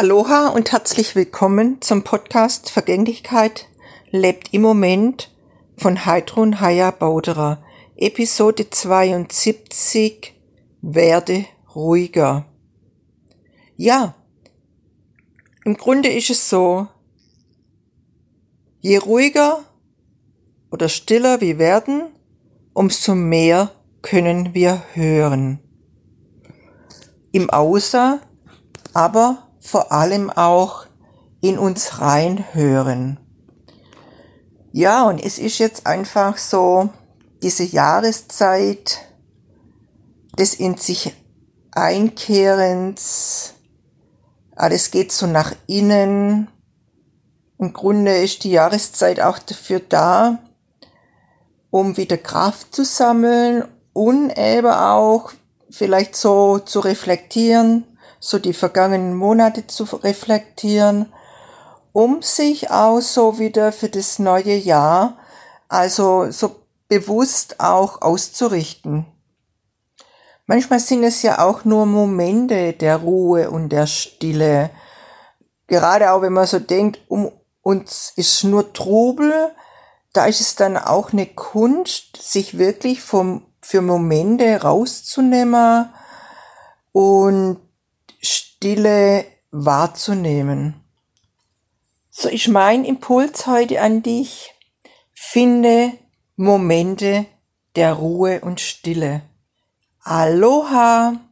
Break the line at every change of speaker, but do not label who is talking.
Aloha und herzlich willkommen zum Podcast Vergänglichkeit lebt im Moment von Heidrun Haya Bauderer. Episode 72 Werde ruhiger. Ja, im Grunde ist es so, je ruhiger oder stiller wir werden, umso mehr können wir hören. Im Außer, aber vor allem auch in uns reinhören. Ja, und es ist jetzt einfach so, diese Jahreszeit des in sich Einkehrens, alles geht so nach innen. Im Grunde ist die Jahreszeit auch dafür da, um wieder Kraft zu sammeln und eben auch vielleicht so zu reflektieren, so die vergangenen Monate zu reflektieren, um sich auch so wieder für das neue Jahr, also so bewusst auch auszurichten. Manchmal sind es ja auch nur Momente der Ruhe und der Stille. Gerade auch wenn man so denkt, um uns ist nur Trubel, da ist es dann auch eine Kunst, sich wirklich vom, für Momente rauszunehmen und Stille wahrzunehmen. So ist mein Impuls heute an dich. Finde Momente der Ruhe und Stille. Aloha!